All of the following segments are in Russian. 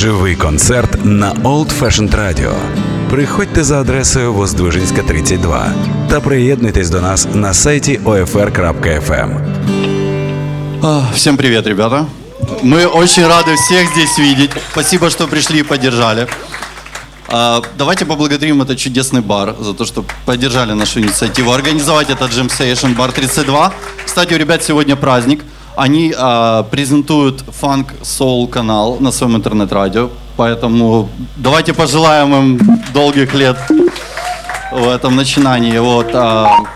Живий концерт на Old Fashioned Radio. Приходьте за адресою Воздвижинська, 32 та приєднуйтесь до нас на сайті OFR.FM. А, Всем привет, ребята. Мы очень рады всех здесь видеть. Спасибо, что пришли и поддержали. А, Давайте поблагодарим этот чудесный бар за то, что поддержали нашу инициативу организовать этот Jam Station Bar 32. Кстати, у ребят сегодня праздник. Они а, презентуют фанк-соул канал на своем интернет-радио. Поэтому давайте пожелаем им долгих лет в этом начинании. Вот, а,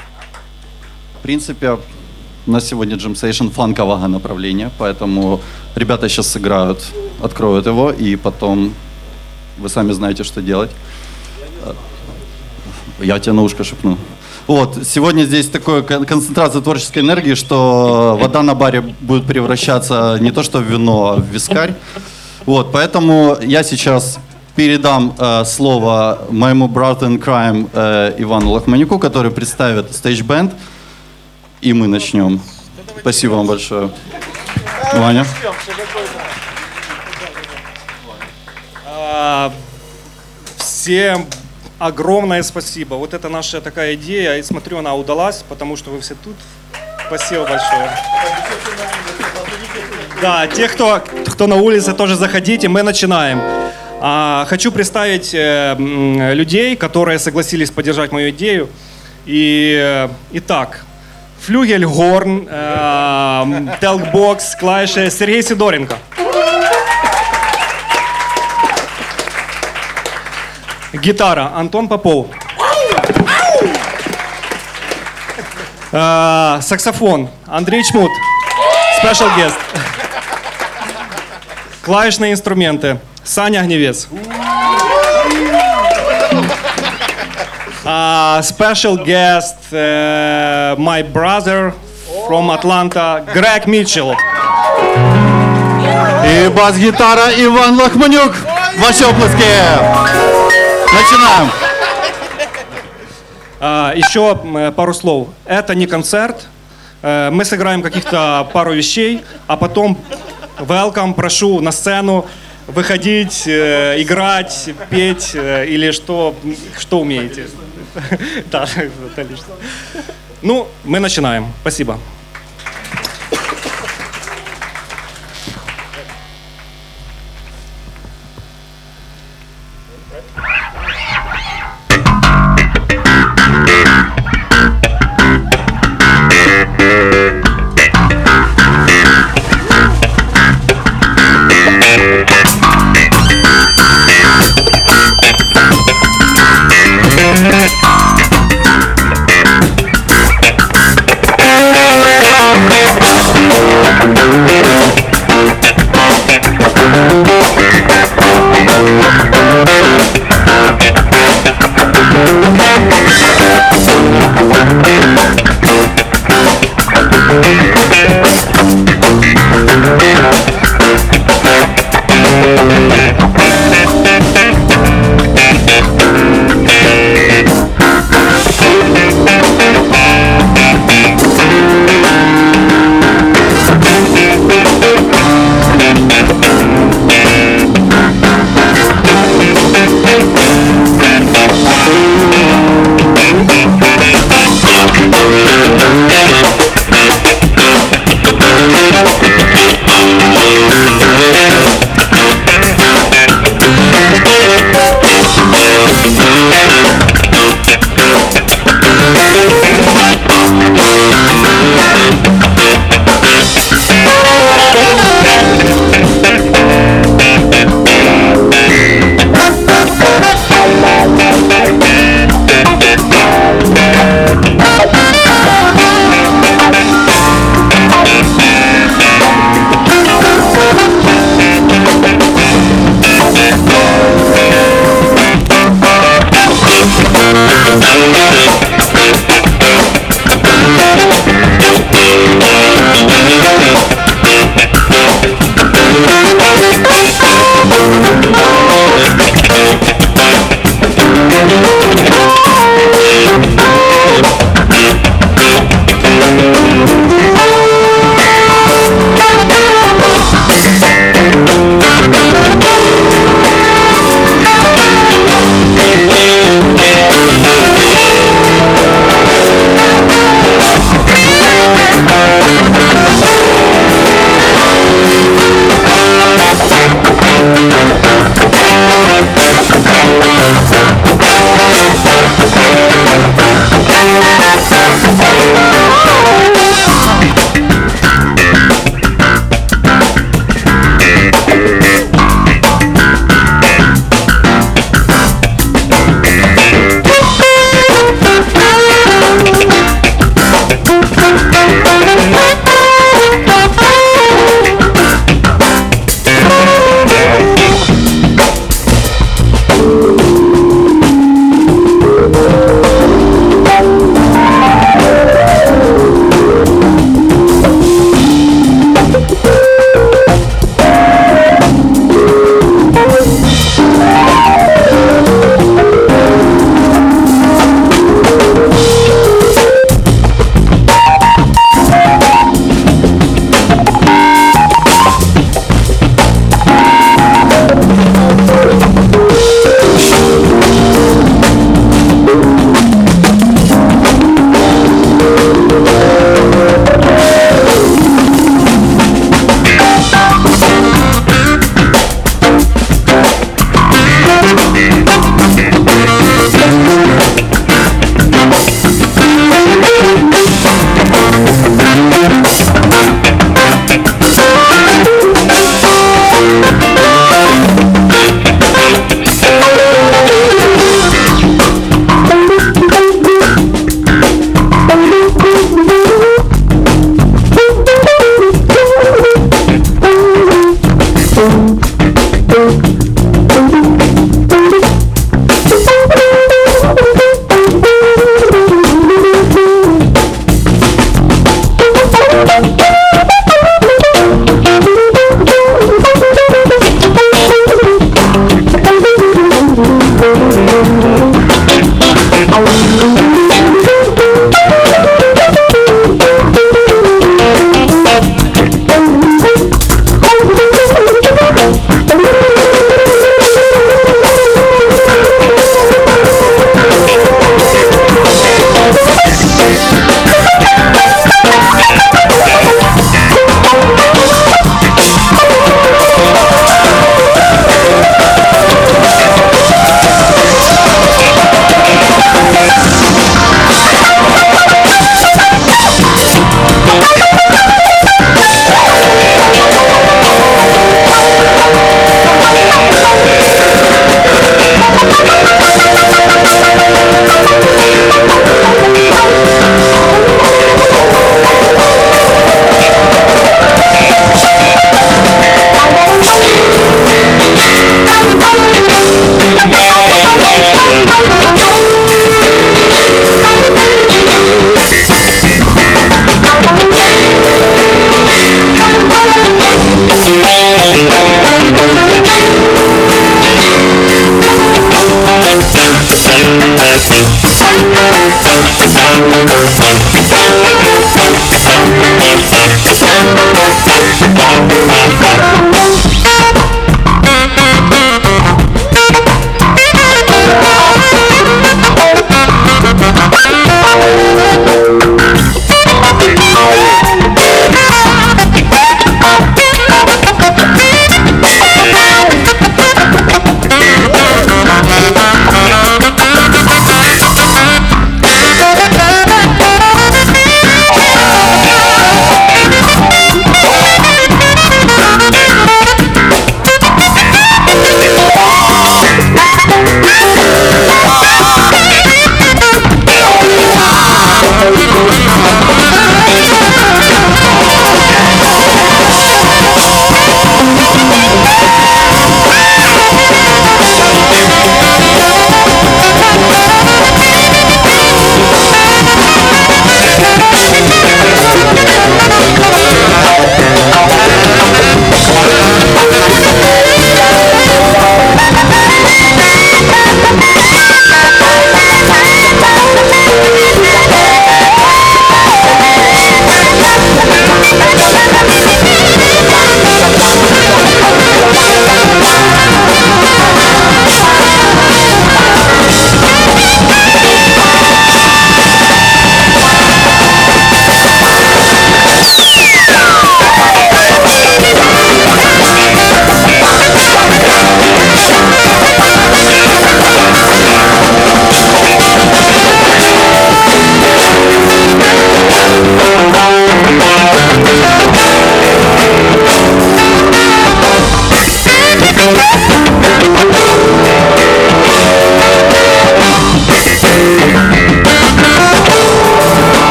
в принципе, у нас сегодня Jam Station фанкового направления, поэтому ребята сейчас сыграют, откроют его, и потом вы сами знаете, что делать. Я тебе на ушко шепну. Вот, сегодня здесь такая кон- концентрация творческой энергии, что вода на баре будет превращаться не то что в вино, а в вискарь. Вот, поэтому я сейчас передам э, слово моему брату in crime э, Ивану Лохманюку, который представит стейдж-бенд, и мы начнем. Спасибо вам большое. Ваня. А, Всем огромное спасибо. Вот это наша такая идея. И смотрю, она удалась, потому что вы все тут. Спасибо большое. Да, те, кто, кто на улице, тоже заходите. Мы начинаем. А, хочу представить э, людей, которые согласились поддержать мою идею. И, э, итак, Флюгель, Горн, э, Телкбокс, клавиши Сергей Сидоренко. Гитара Антон Попов. Э, Саксофон Андрей Чмут. Special guest. Клавишные инструменты Саня Гневец. А, Special guest э, my brother from Atlanta Грег Митчелл. И бас-гитара Иван Лохманюк. Ваши оплески. Начинаем. А, Еще пару слов. Это не концерт. Э, Мы сыграем каких-то пару вещей, а потом welcome, прошу на сцену выходить, э, играть, петь э, или что, что умеете. Да, это. Ну, мы начинаем. Спасибо.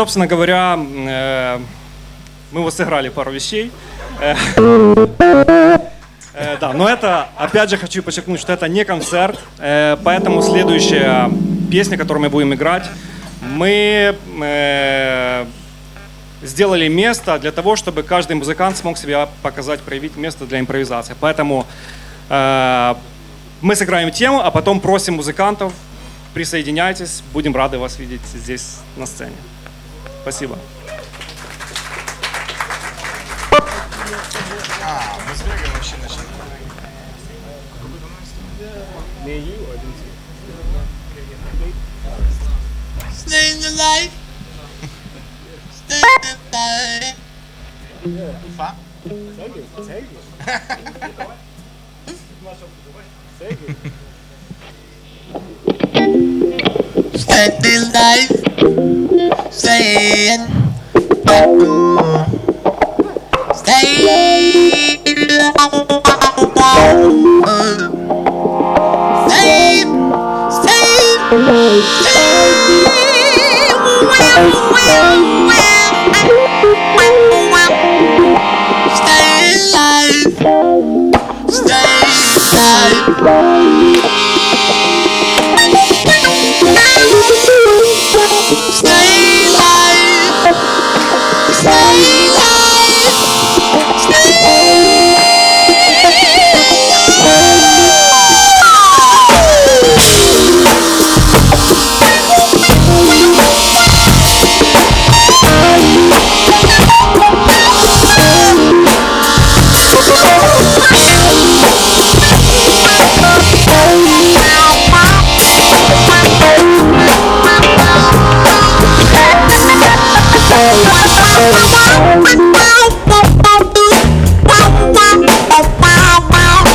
Собственно говоря, э, мы вот сыграли пару вещей. Э, э, Да, но это, опять же, хочу подчеркнуть, что это не концерт, поэтому следующая песня, которую мы будем играть, мы сделали место для того, чтобы каждый музыкант смог себя показать, проявить место для импровизации. Поэтому мы сыграем тему, а потом просим музыкантов присоединяйтесь, будем рады вас видеть здесь на сцене. Спасибо. alive. Stay alive. Stay Spending life. Stay Save, save, save. Will, will, will. Stay alive. Stay alive.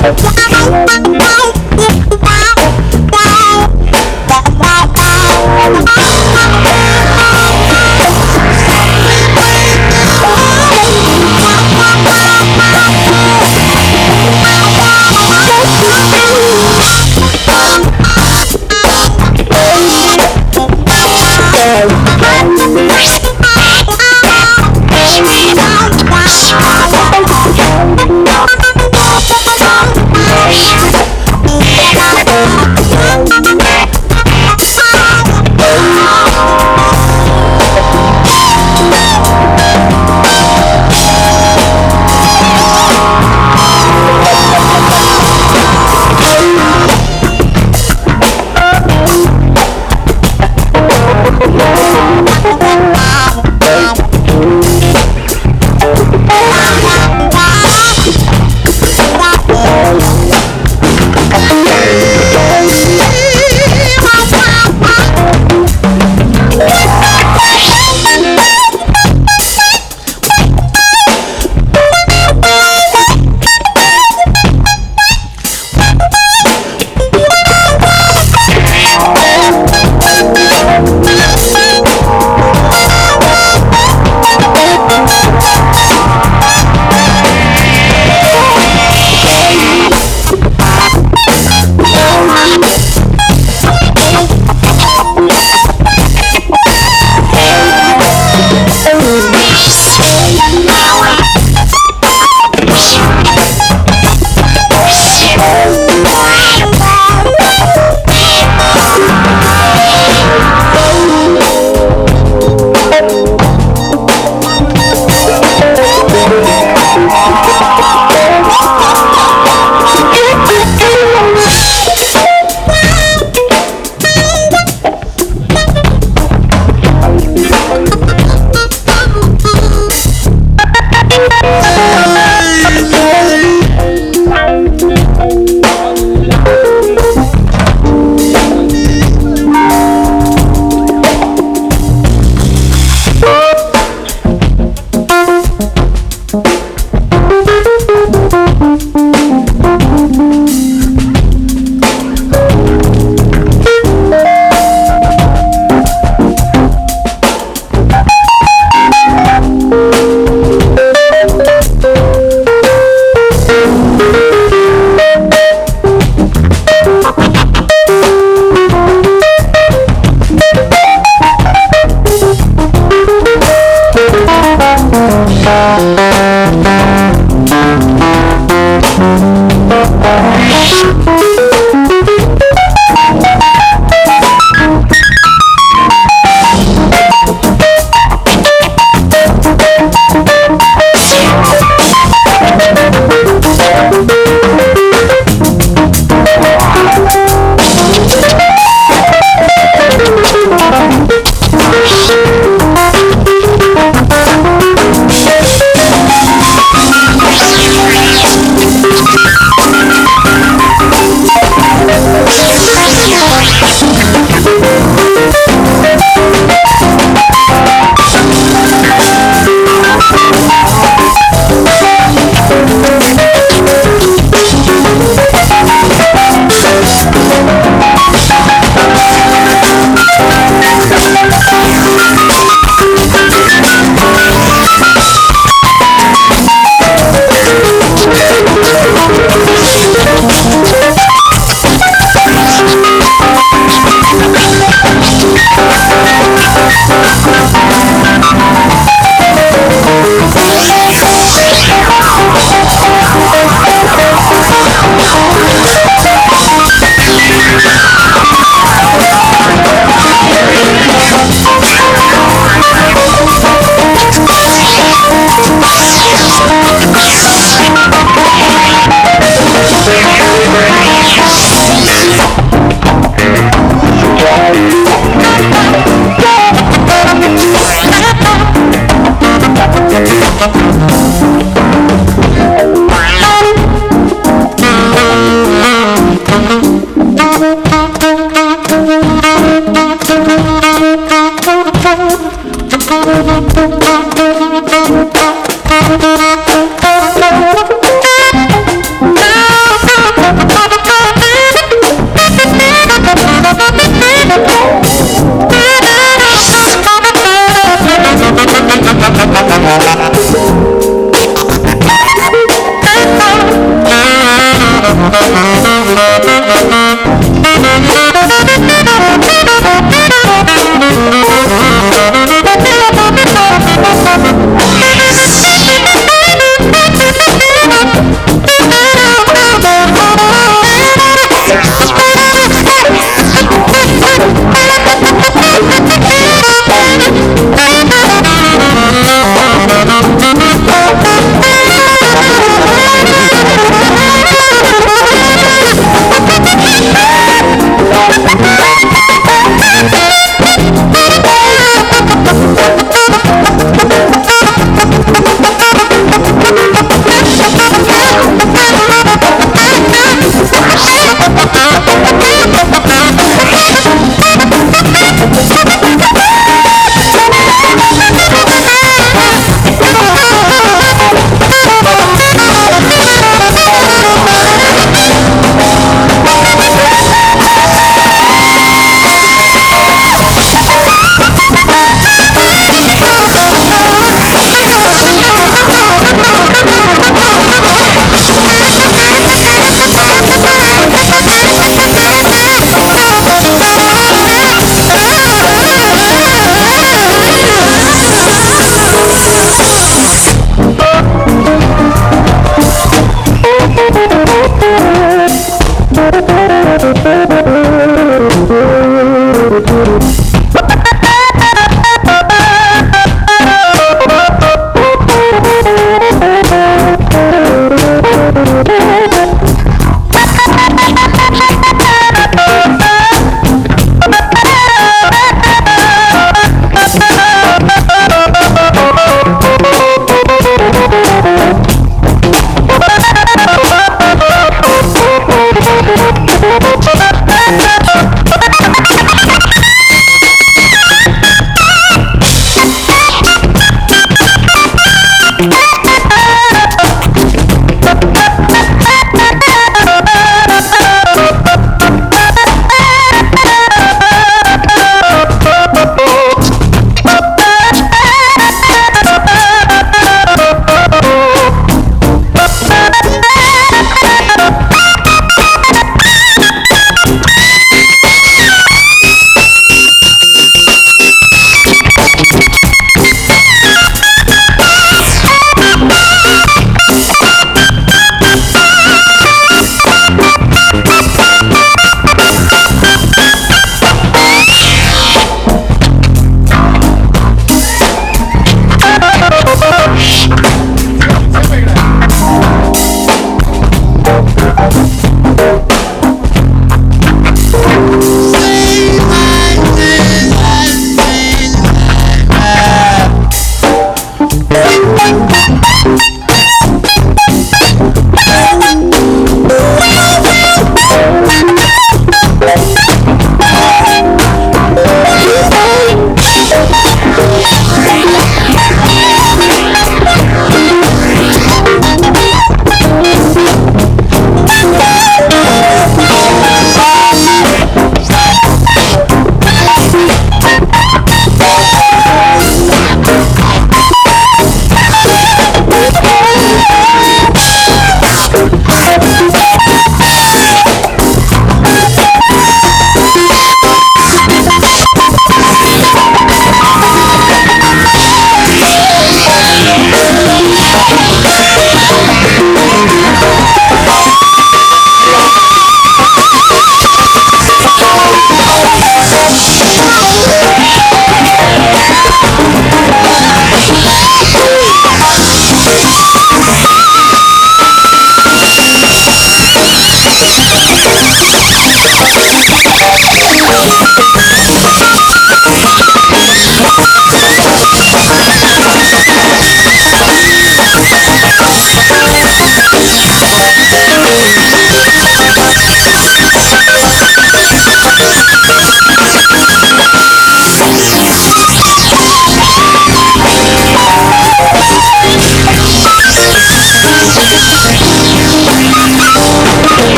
Wow, wow, wow.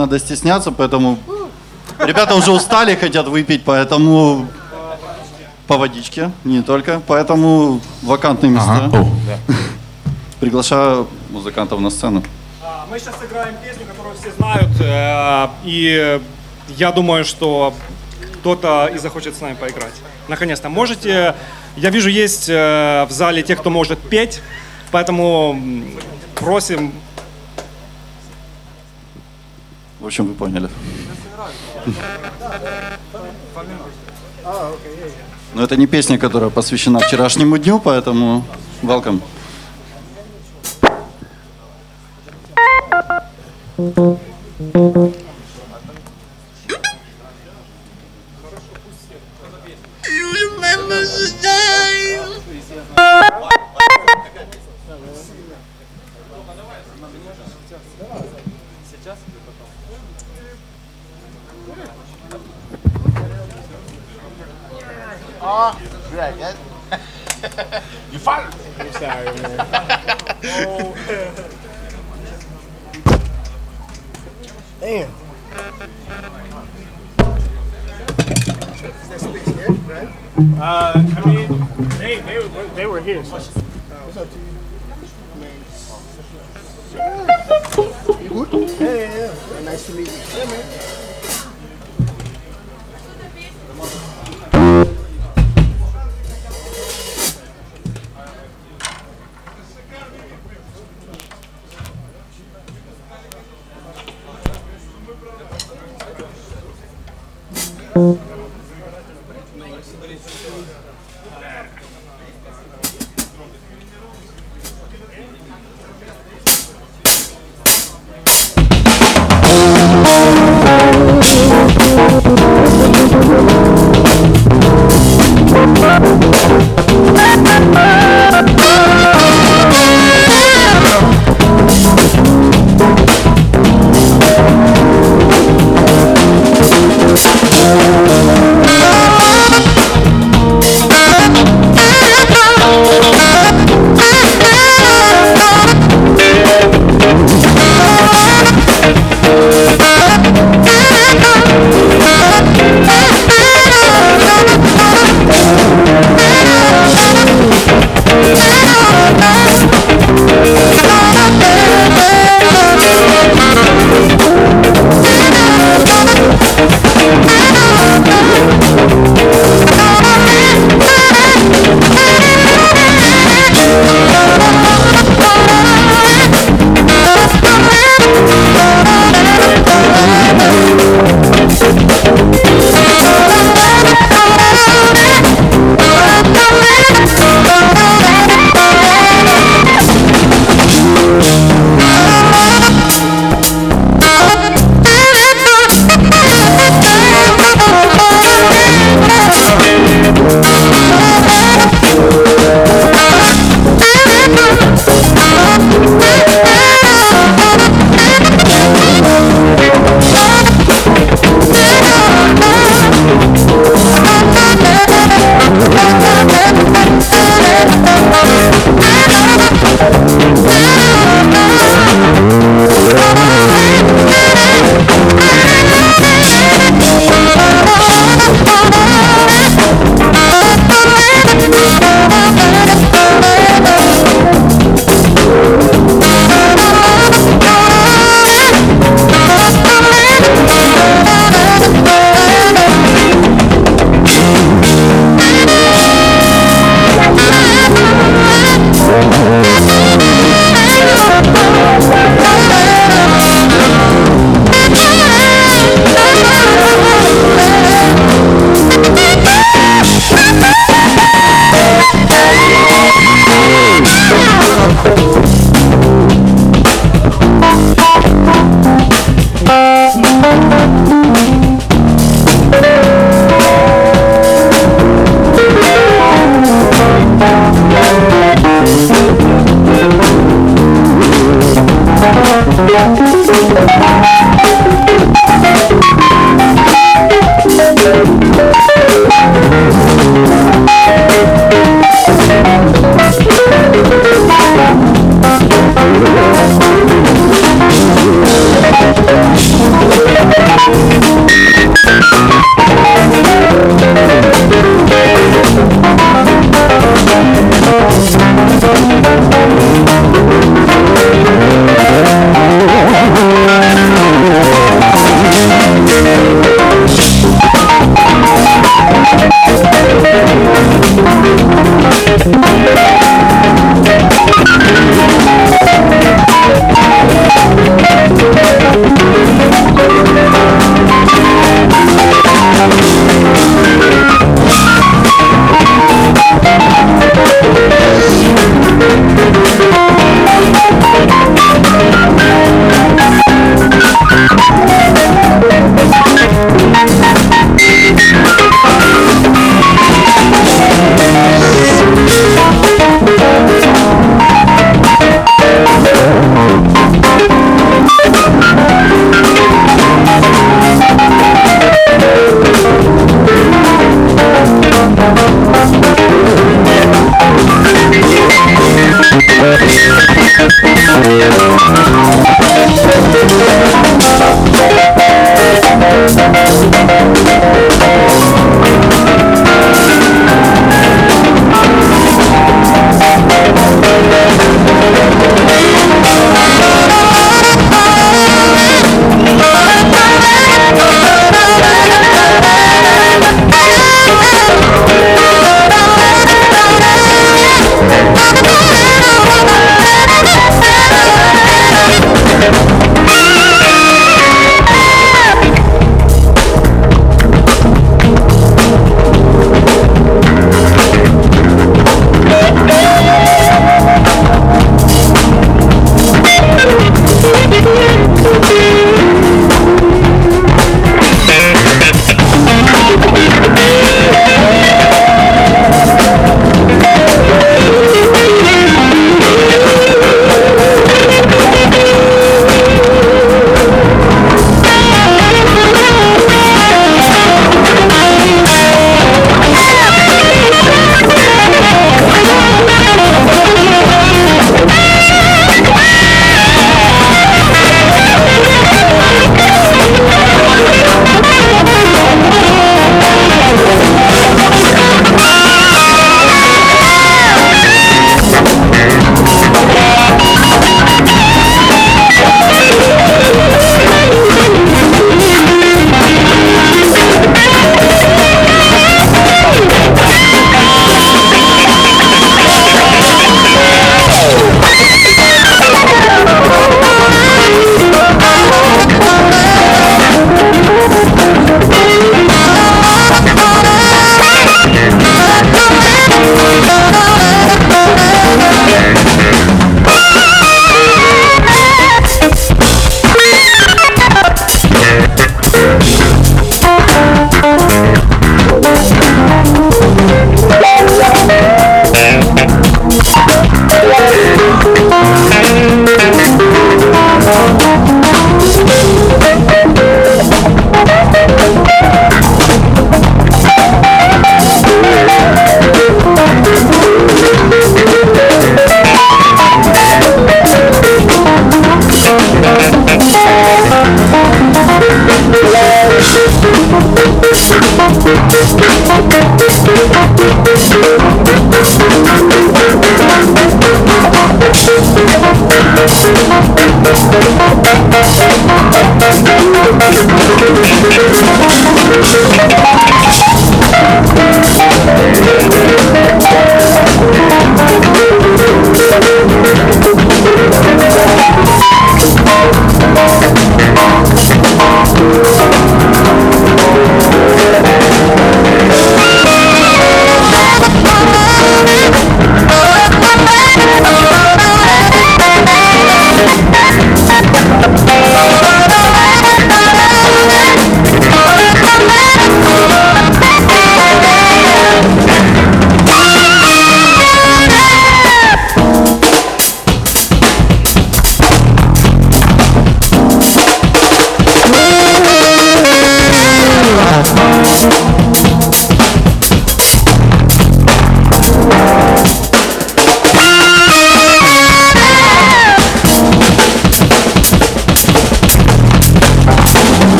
Надо стесняться, поэтому ребята уже устали, хотят выпить, поэтому по водичке, не только, поэтому вакантные места. О, Приглашаю музыкантов на сцену. А, Мы сейчас сыграем песню, которую все знают, э, и я думаю, что кто-то и захочет с нами поиграть. Наконец-то. Можете, я вижу, есть э, в зале те, кто может петь, поэтому просим В общем, вы поняли. Но это не песня, которая посвящена вчерашнему дню, поэтому welcome.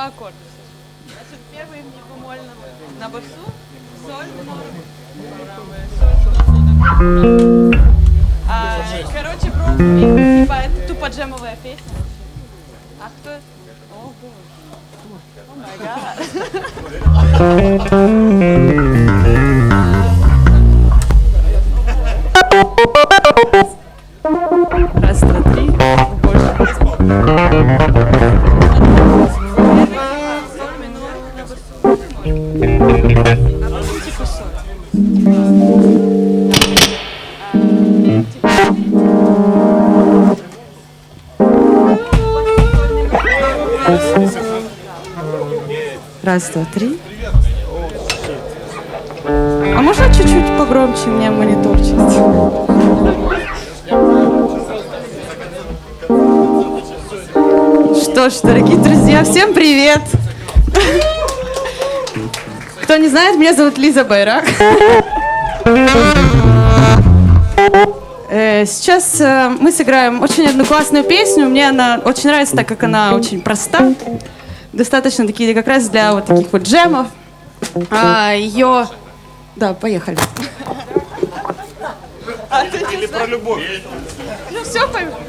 Два аккорда. Значит, первый мне бемольным на басу, соль, соль, а, Короче, пробуем. Типа, это тупо джемовая песня. А кто? О, боже. О, май гад. 103. А можно чуть-чуть погромче? мне мониторчить? Что ж, дорогие друзья, всем привет! Кто не знает, меня зовут Лиза Байрак. Э, сейчас э, мы сыграем очень одну классную песню. Мне она очень нравится, так как она очень проста. Достаточно такие как раз для вот таких вот джемов. А, ее... Да, поехали. Или про любовь. Ну все, поймем.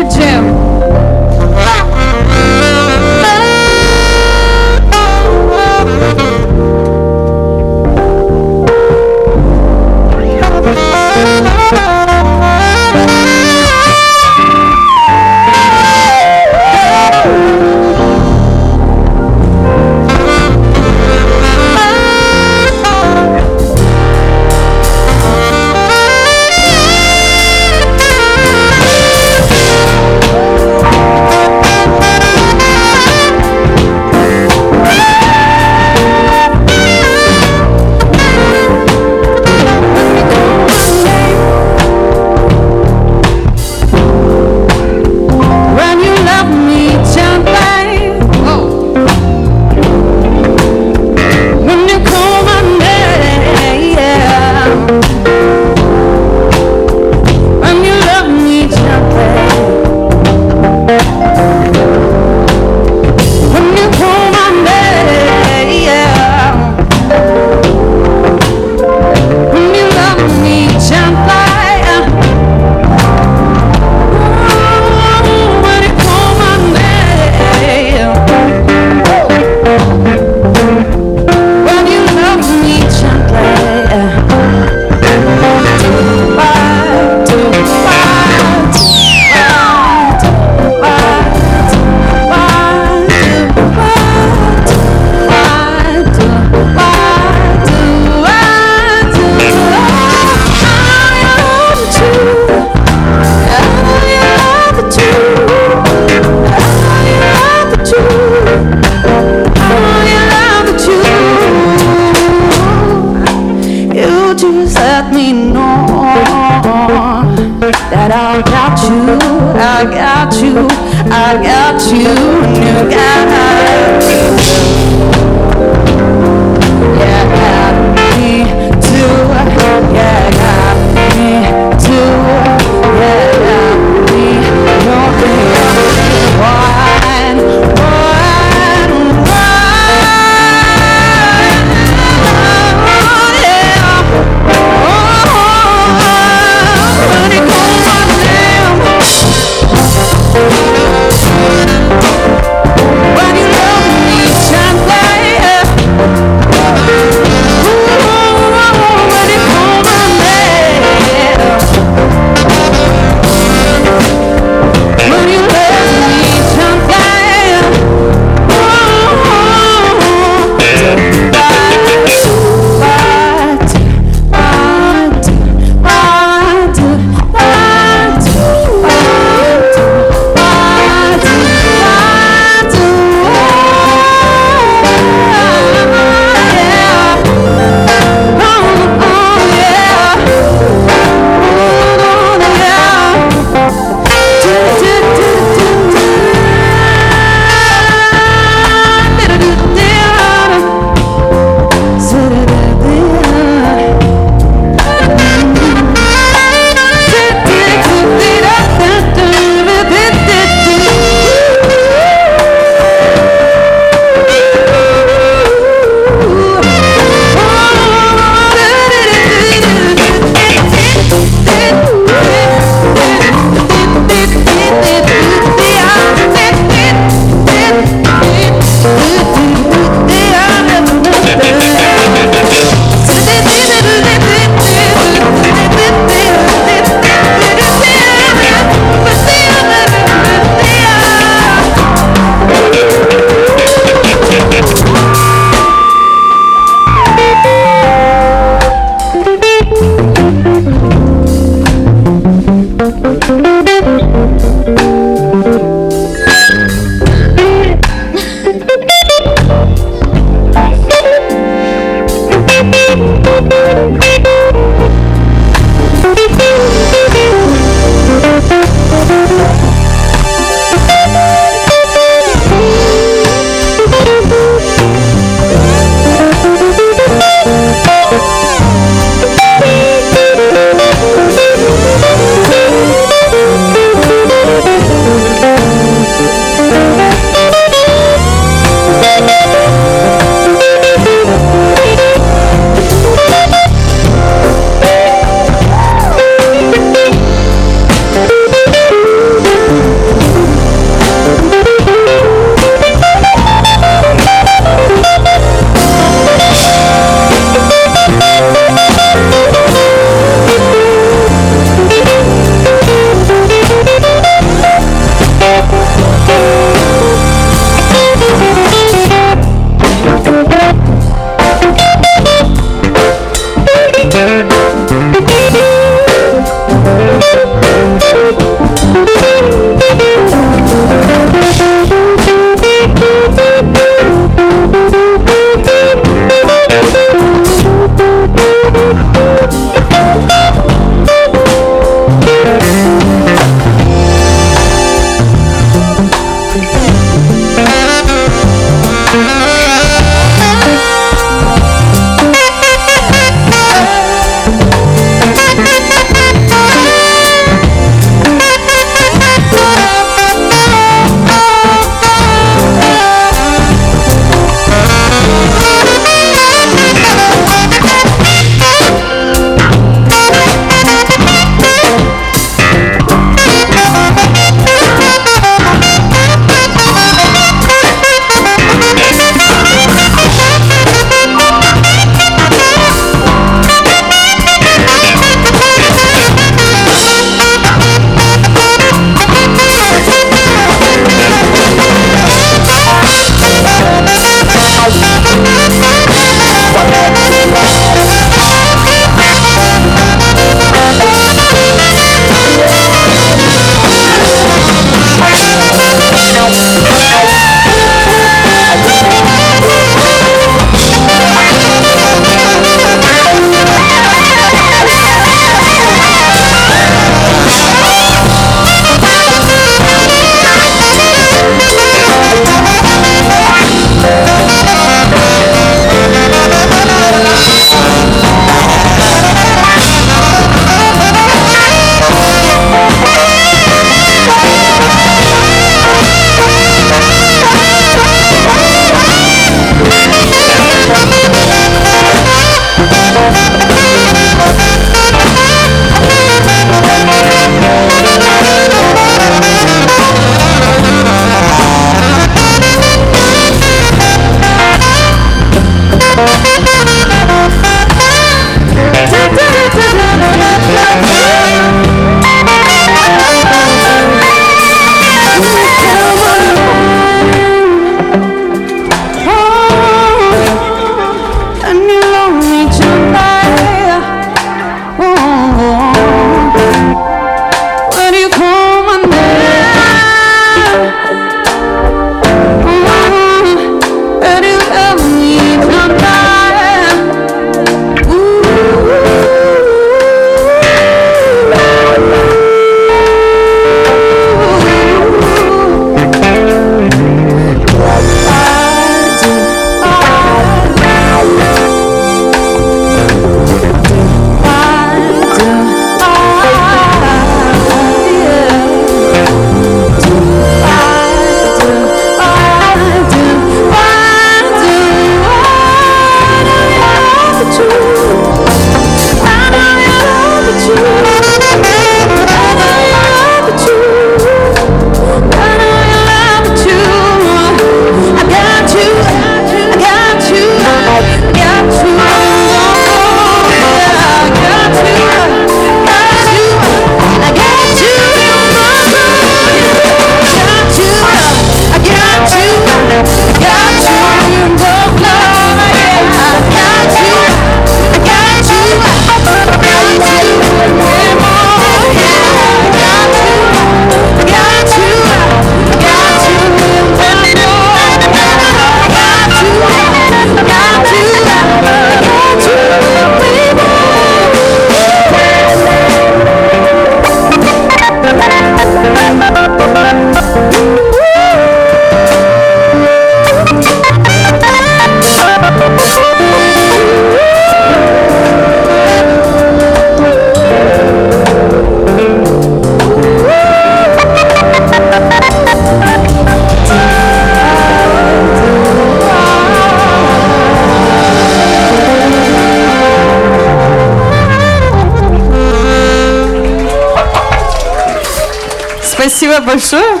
спасибо большое.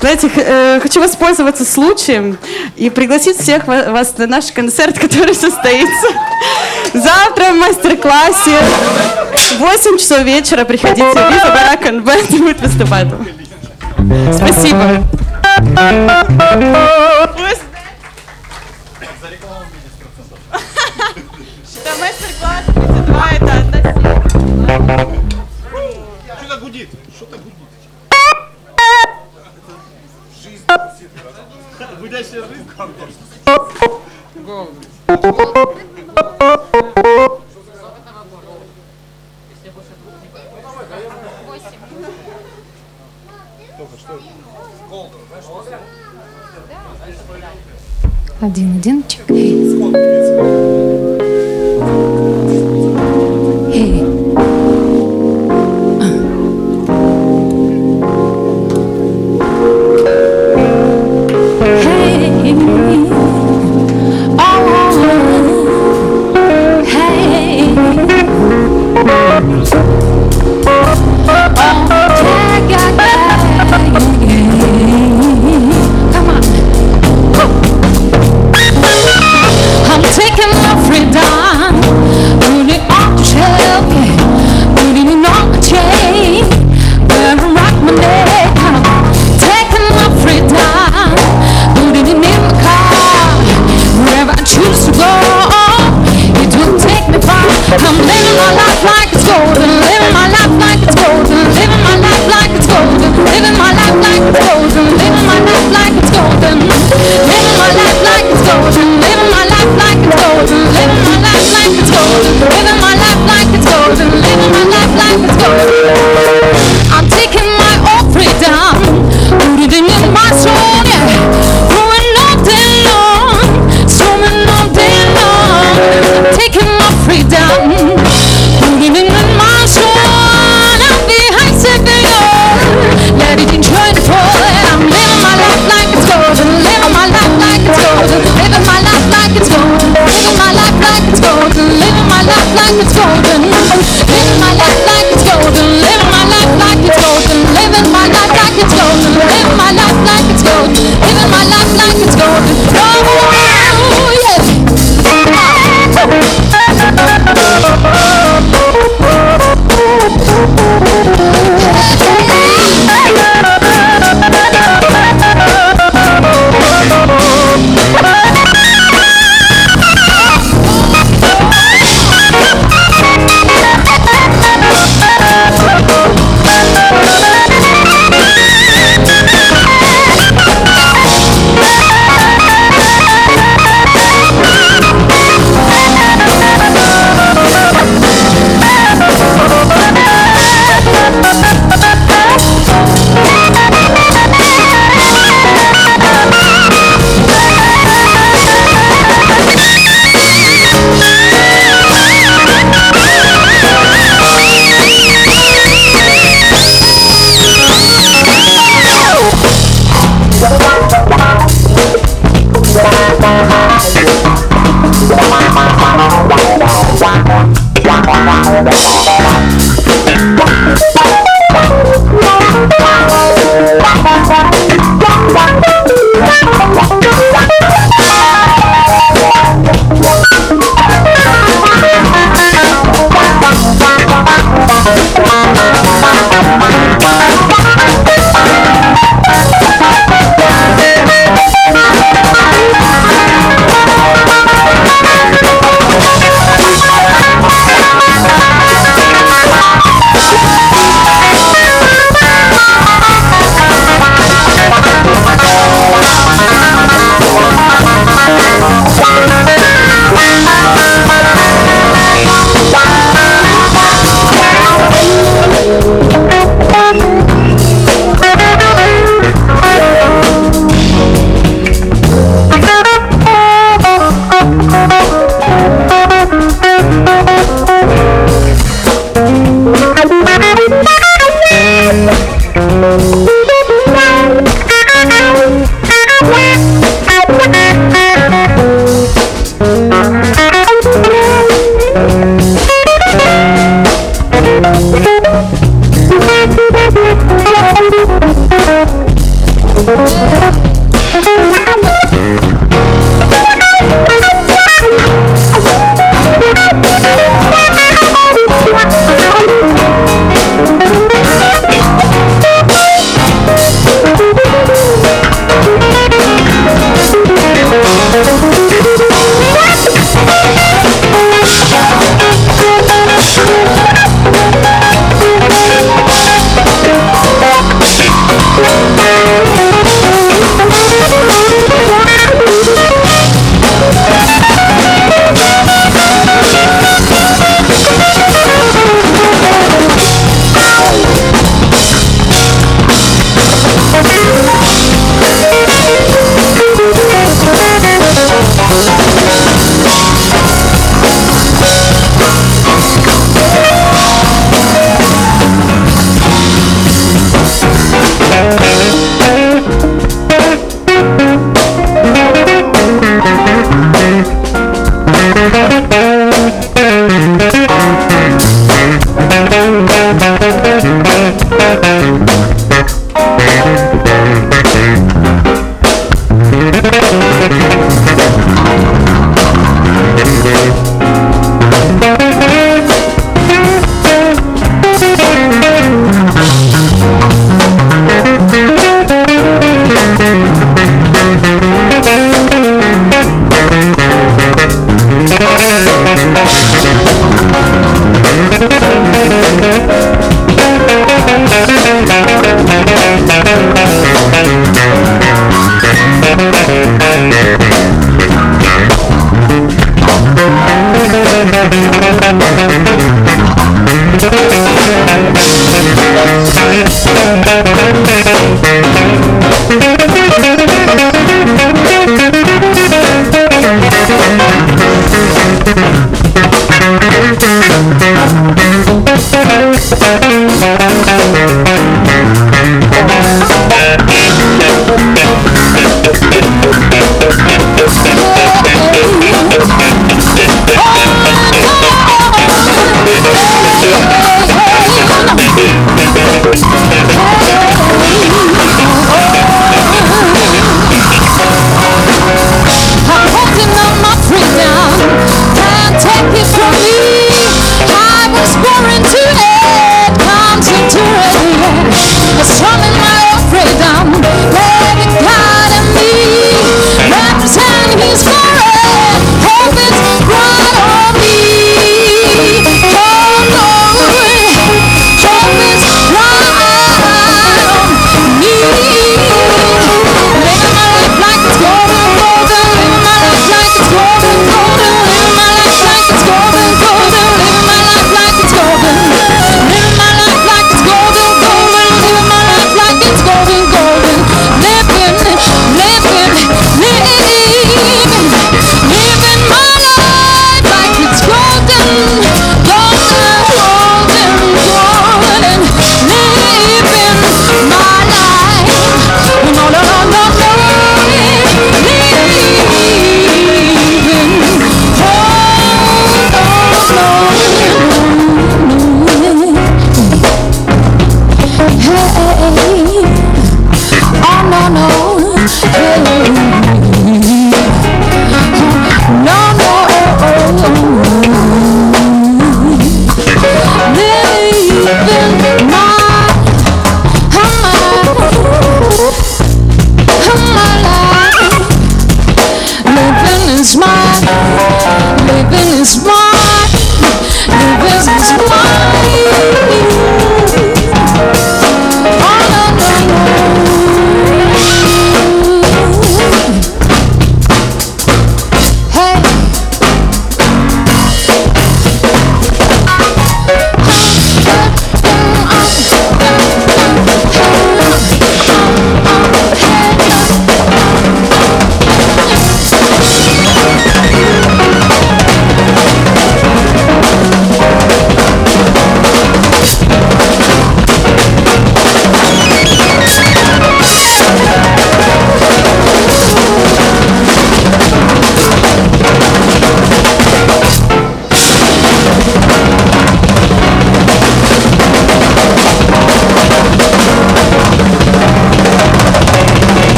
Знаете, э, хочу воспользоваться случаем и пригласить всех вас на наш концерт, который состоится завтра в мастер-классе. в 8 часов вечера приходите, Виза Баракан Бенд будет выступать. Спасибо.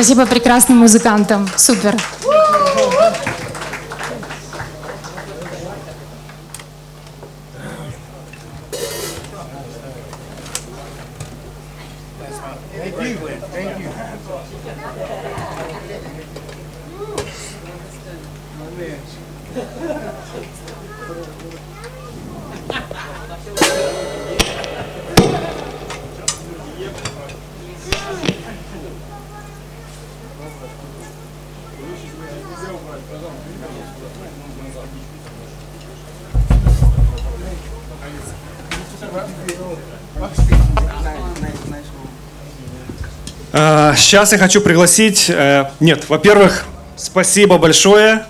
Спасибо прекрасным музыкантам. Супер. Э, Сейчас я хочу пригласить... э, Нет, во-первых, спасибо большое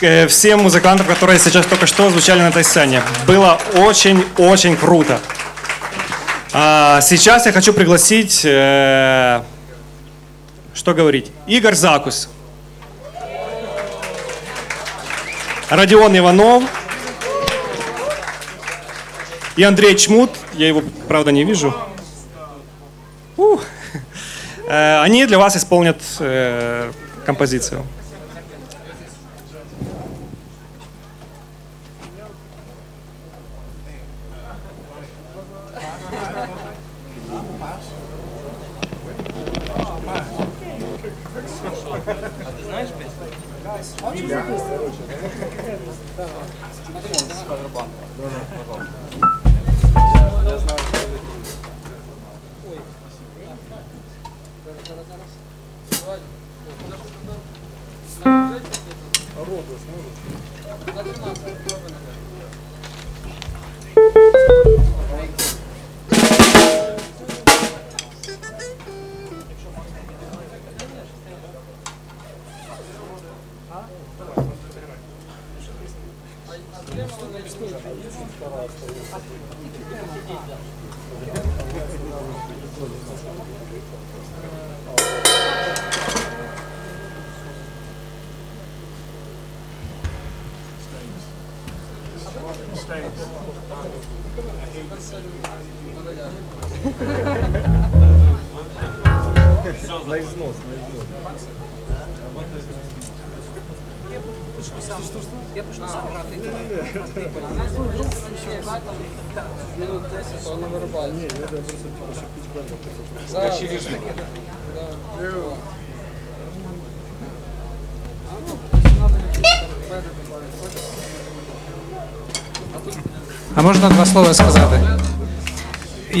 э, всем музыкантам, которые сейчас только что звучали на этой сцене. Было очень-очень круто. А Сейчас я хочу пригласить... э, Что говорить? Игорь Закус. Родион Иванов. И Андрей Чмут. Я его, правда, не вижу. Э, Они для вас исполнят э, композицию.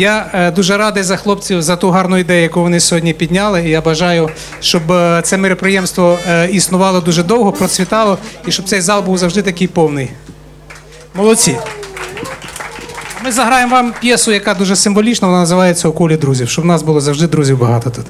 Я е, дуже радий за хлопців за ту гарну ідею, яку вони сьогодні підняли. І я бажаю, щоб е, це мероприємство е, існувало дуже довго, процвітало і щоб цей зал був завжди такий повний. Молодці. Ми заграємо вам п'єсу, яка дуже символічна, вона називається У друзів, щоб в нас було завжди друзів багато тут.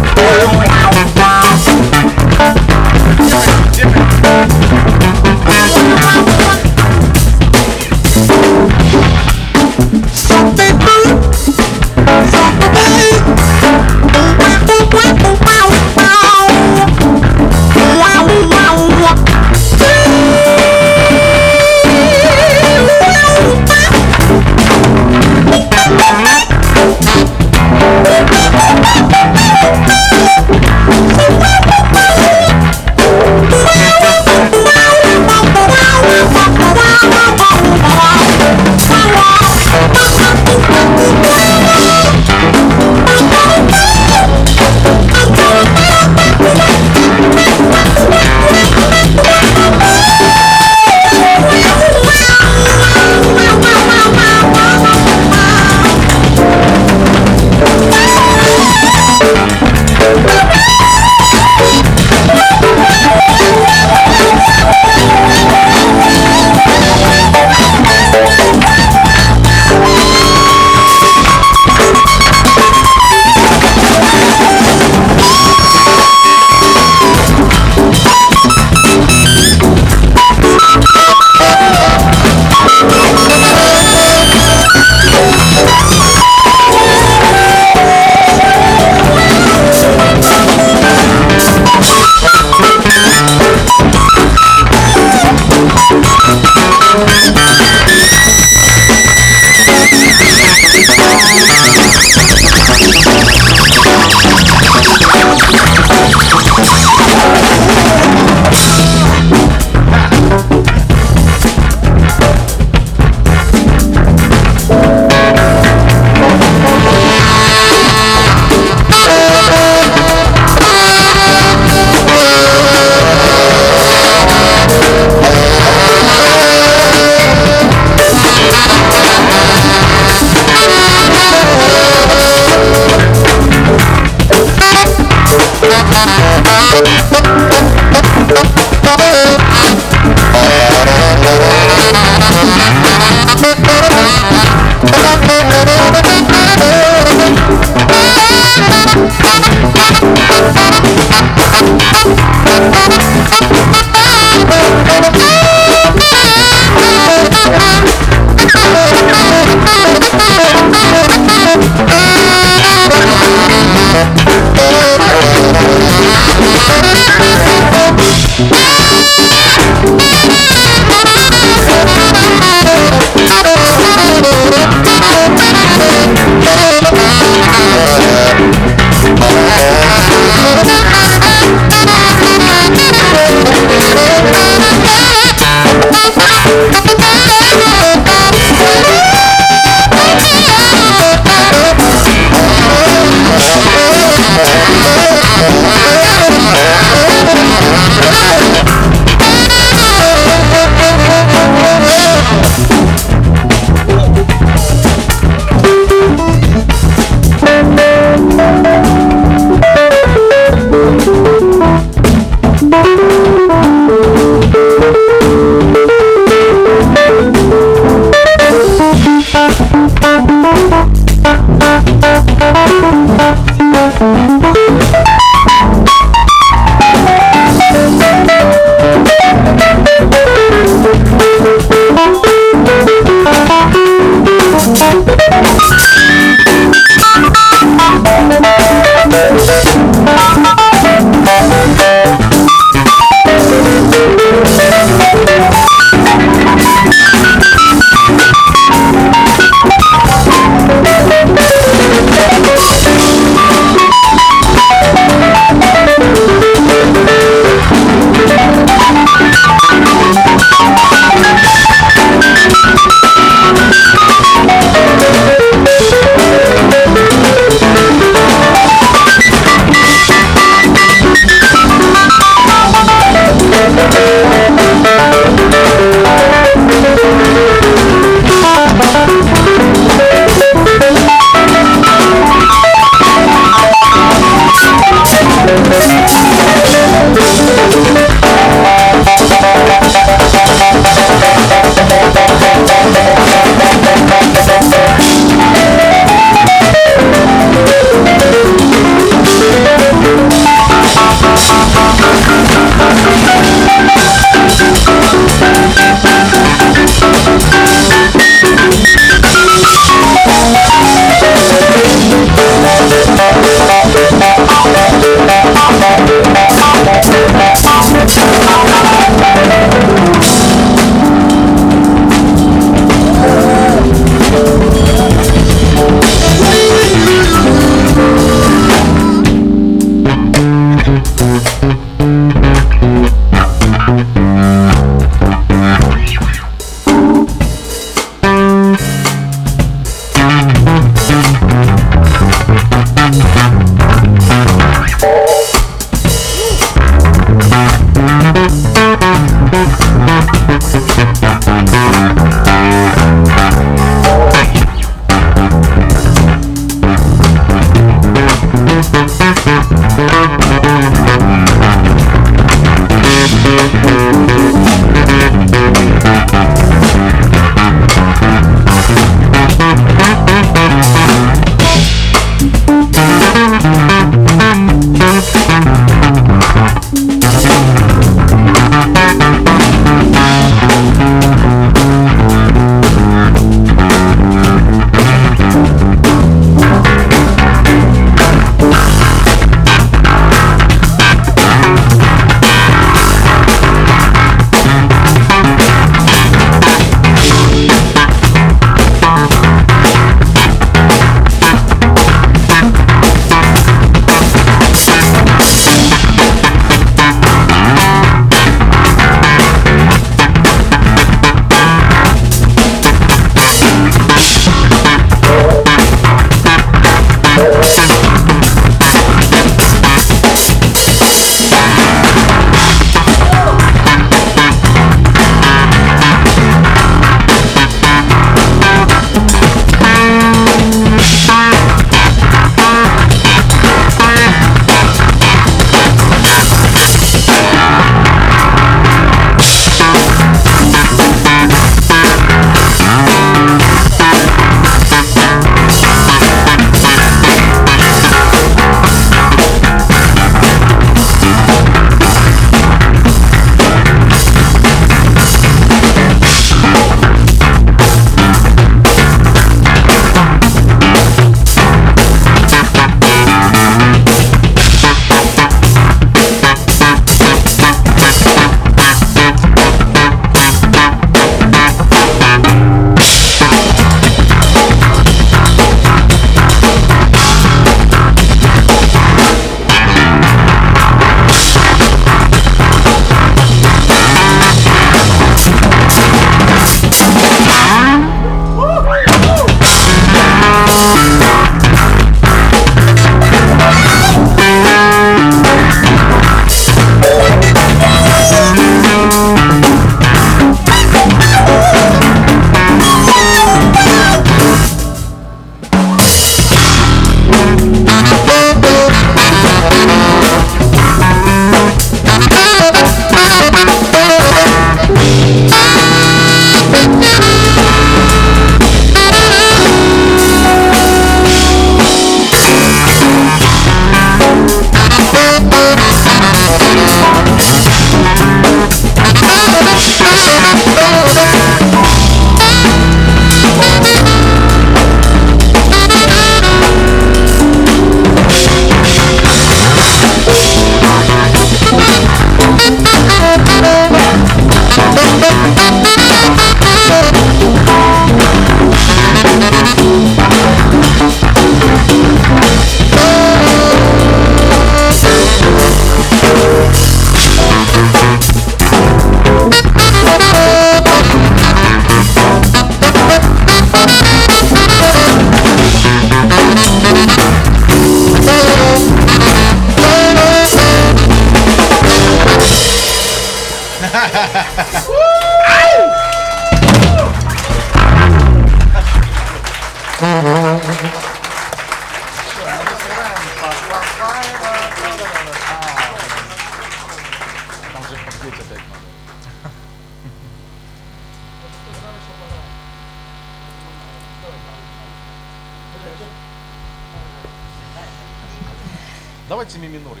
давайте миминори.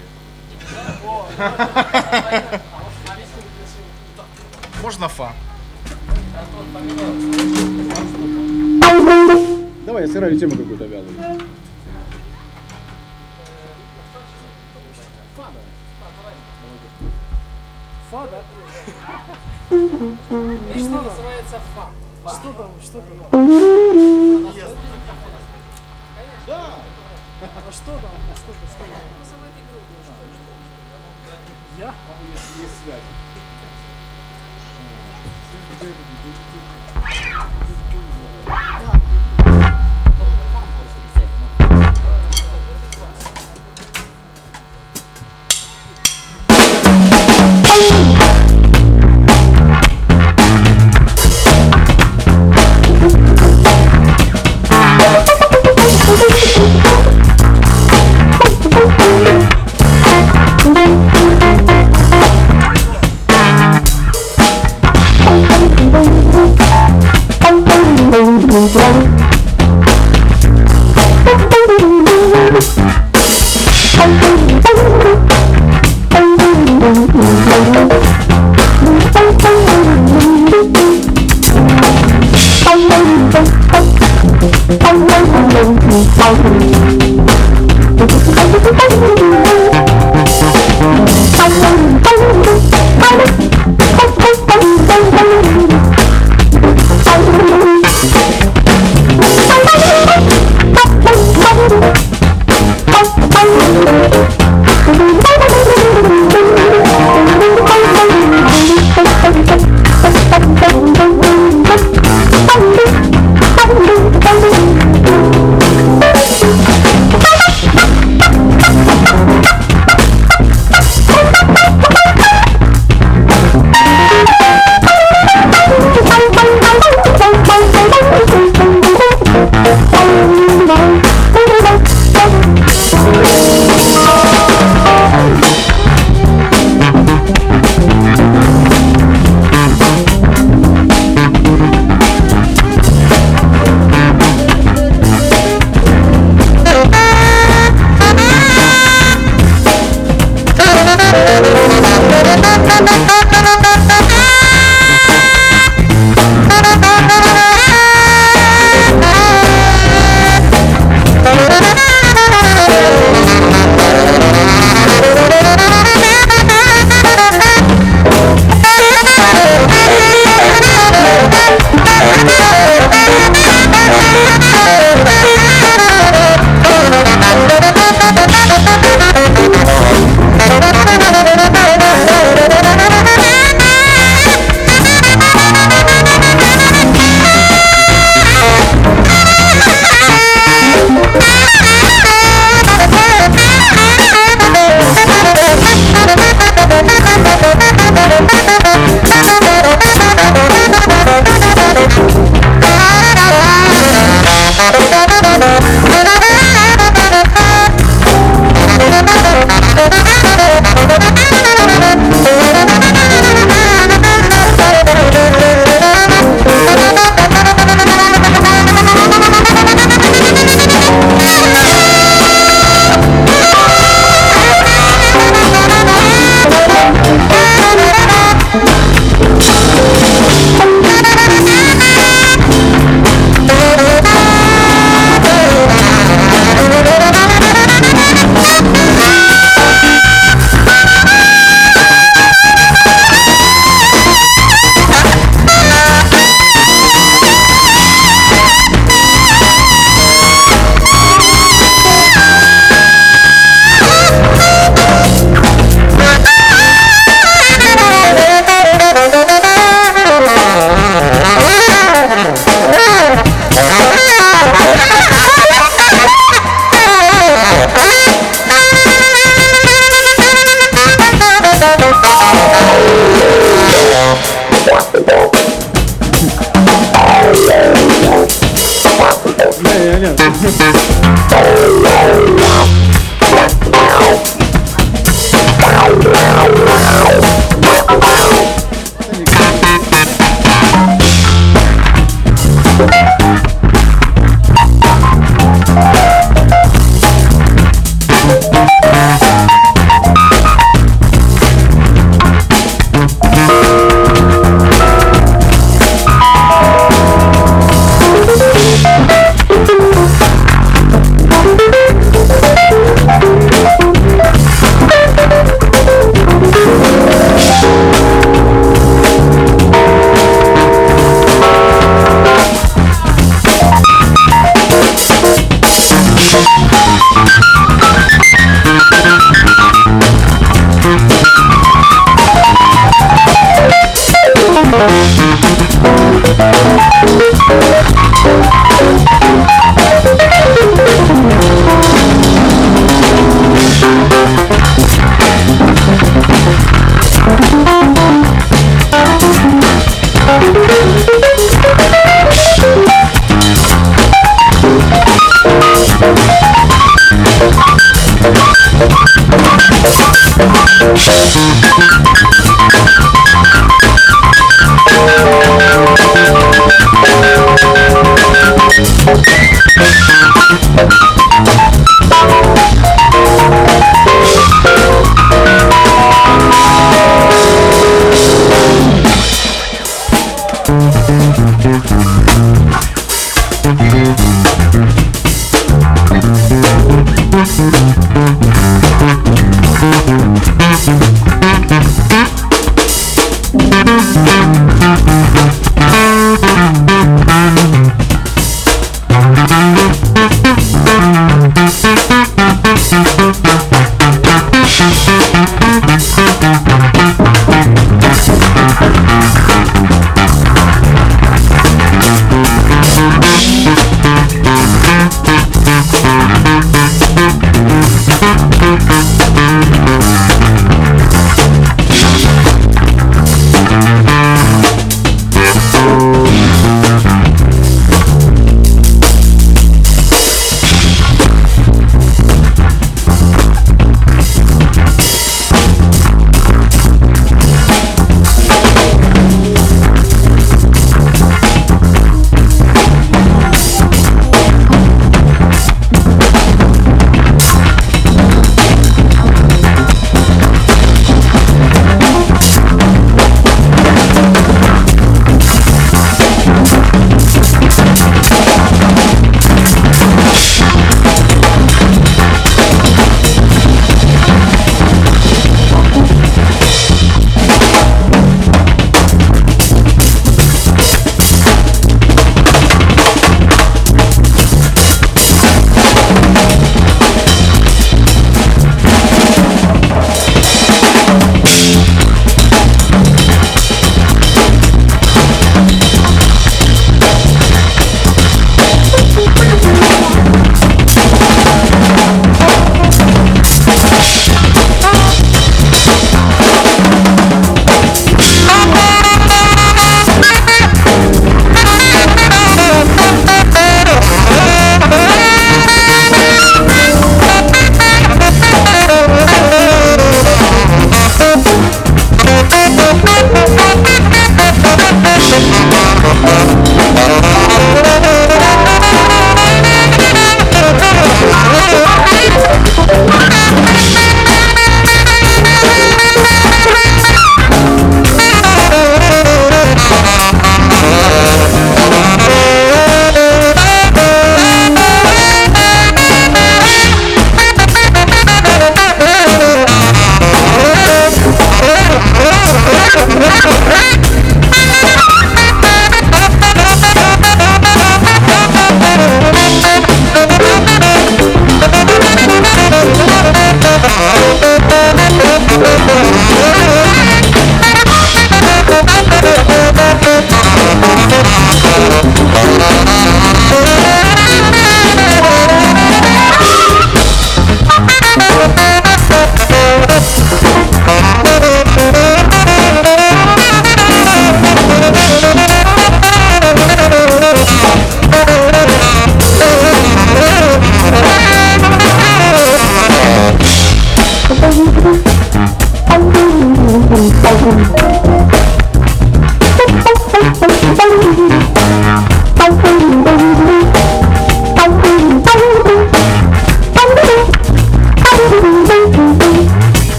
Можно фа. Давай, я сыграю тему какую-то вялую. Фа, да? Что называется фа? Что там? Что там?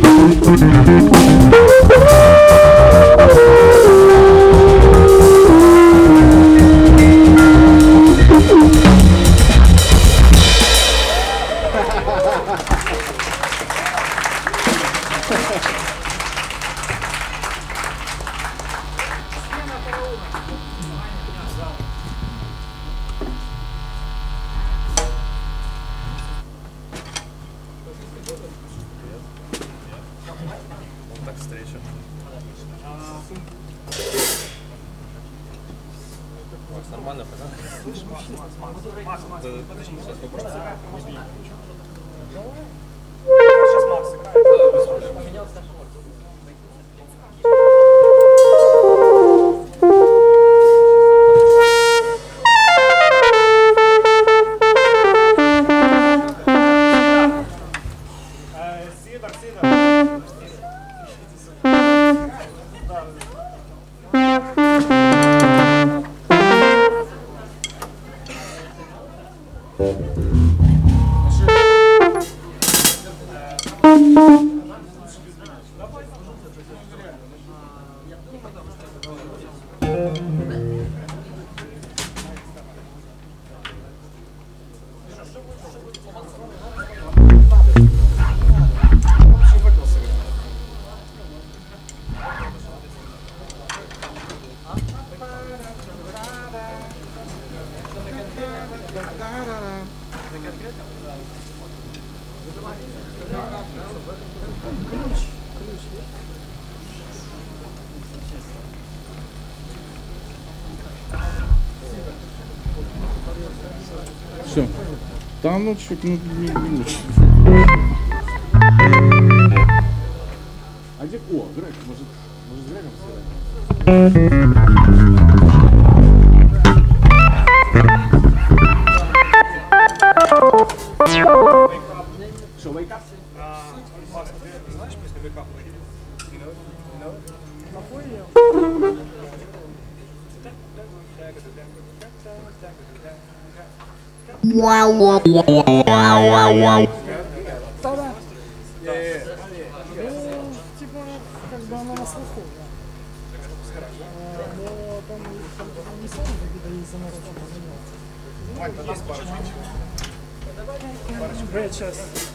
Thank you. Ну чуть, ну Corinthians.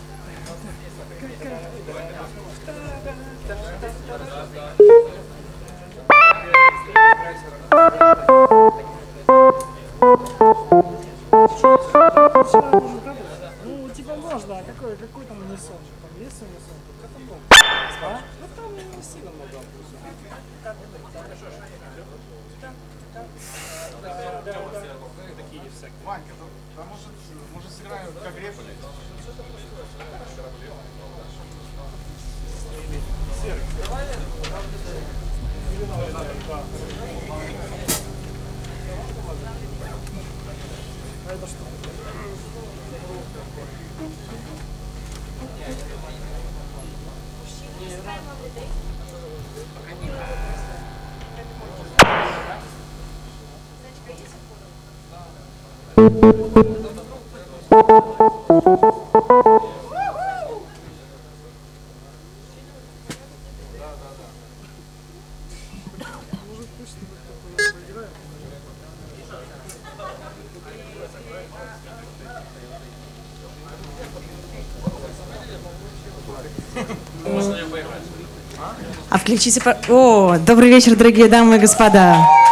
А включите... О, добрый вечер, дорогие дамы и господа.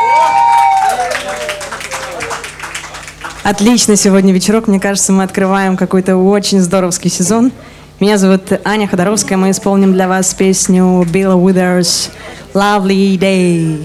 Отлично сегодня вечерок. Мне кажется, мы открываем какой-то очень здоровский сезон. Меня зовут Аня Ходоровская. Мы исполним для вас песню Билла Уидерс «Lovely Day».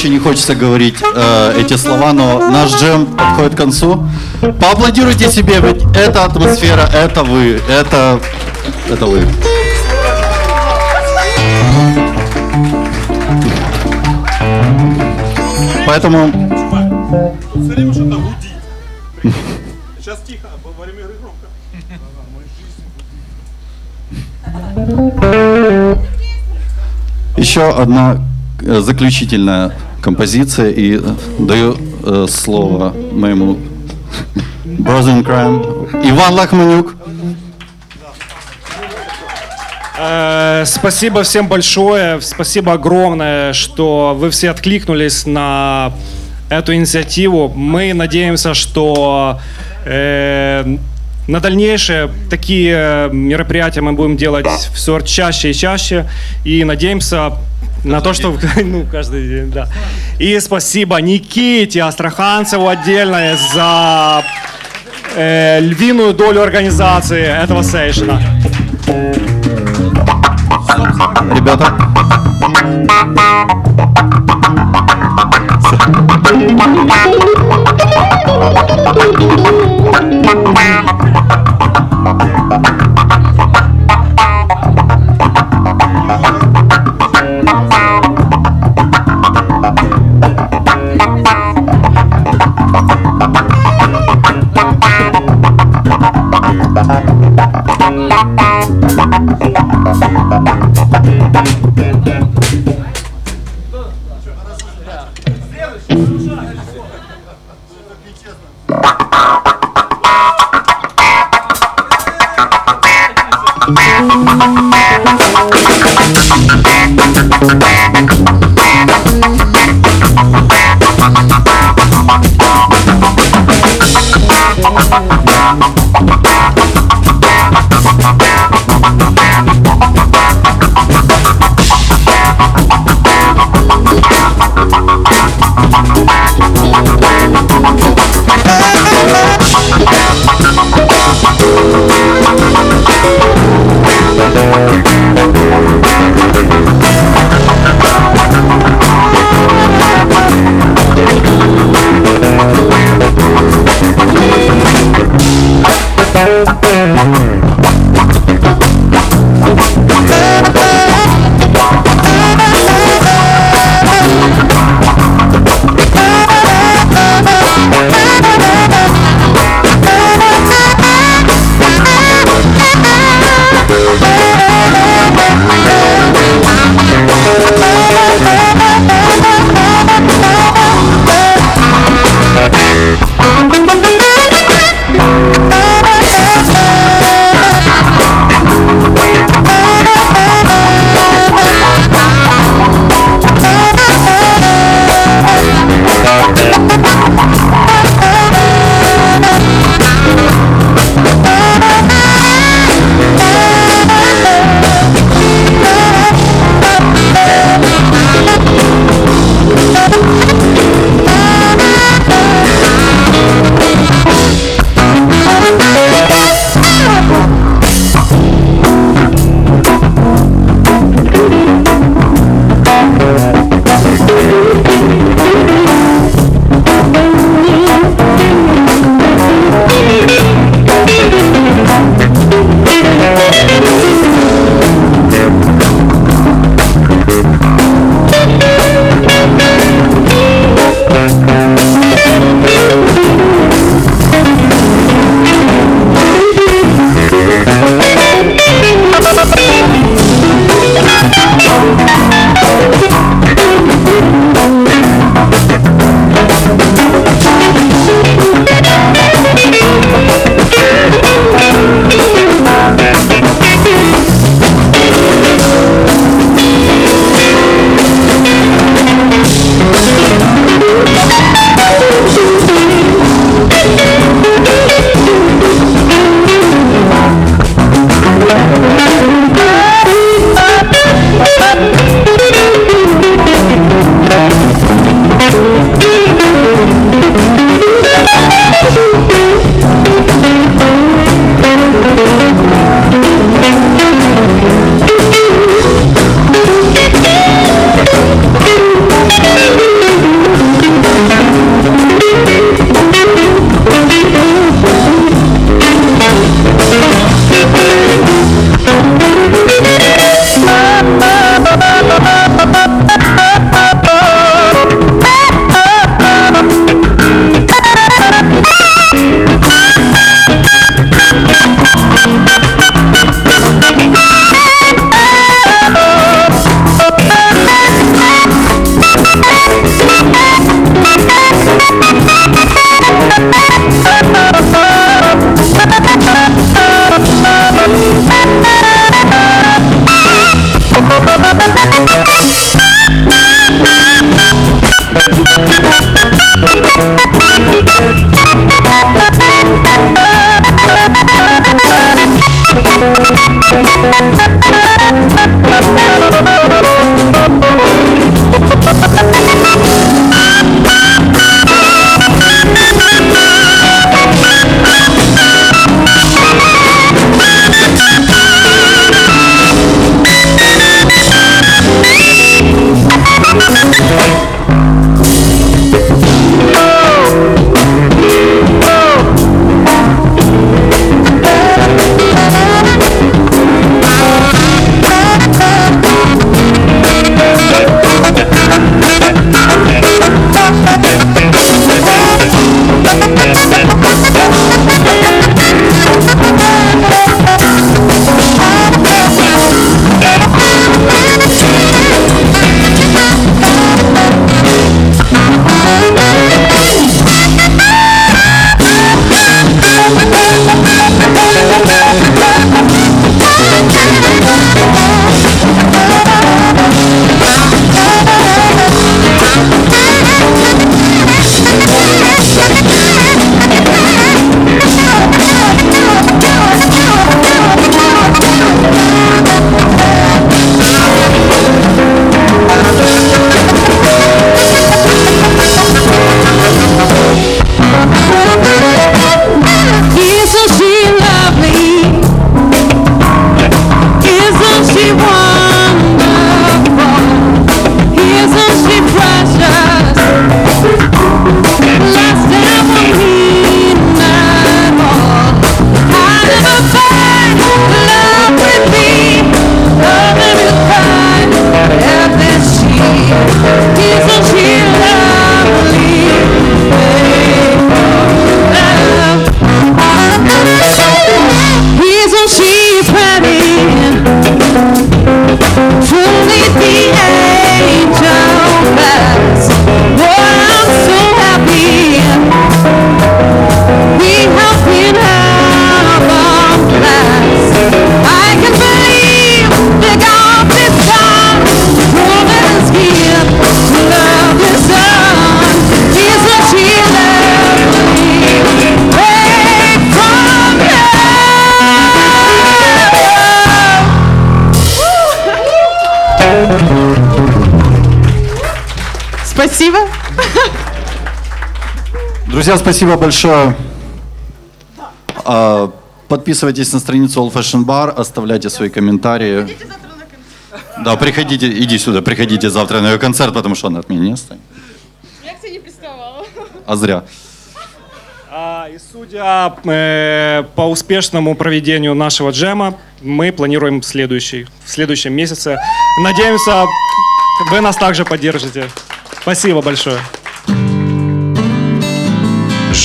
Очень не хочется говорить э, эти слова, но наш джем подходит к концу. Поаплодируйте себе, ведь это атмосфера, это вы, это, это вы. Поэтому. Сейчас тихо, во время игры громко. еще одна э, заключительная композиция и э, даю э, слово моему brother in crime Иван Лахманюк. Э, Спасибо всем большое, спасибо огромное, что вы все откликнулись на эту инициативу. Мы надеемся, что э, на дальнейшее такие мероприятия мы будем делать все чаще и чаще. И надеемся на то, что... Ну, каждый день, да. И спасибо Никите Астраханцеву отдельное за э, львиную долю организации этого сейшена. Ребята. Thank you. Santa. Друзья, спасибо большое. А, Подписывайтесь на страницу All Fashion Bar, оставляйте свои комментарии. Да, приходите, иди сюда, приходите завтра на ее концерт, потому что она от меня не останется. Я к тебе не приставала. А зря. А, И судя э, по успешному проведению нашего джема, мы планируем следующий, в следующем месяце. Надеемся, вы нас также поддержите. Спасибо большое.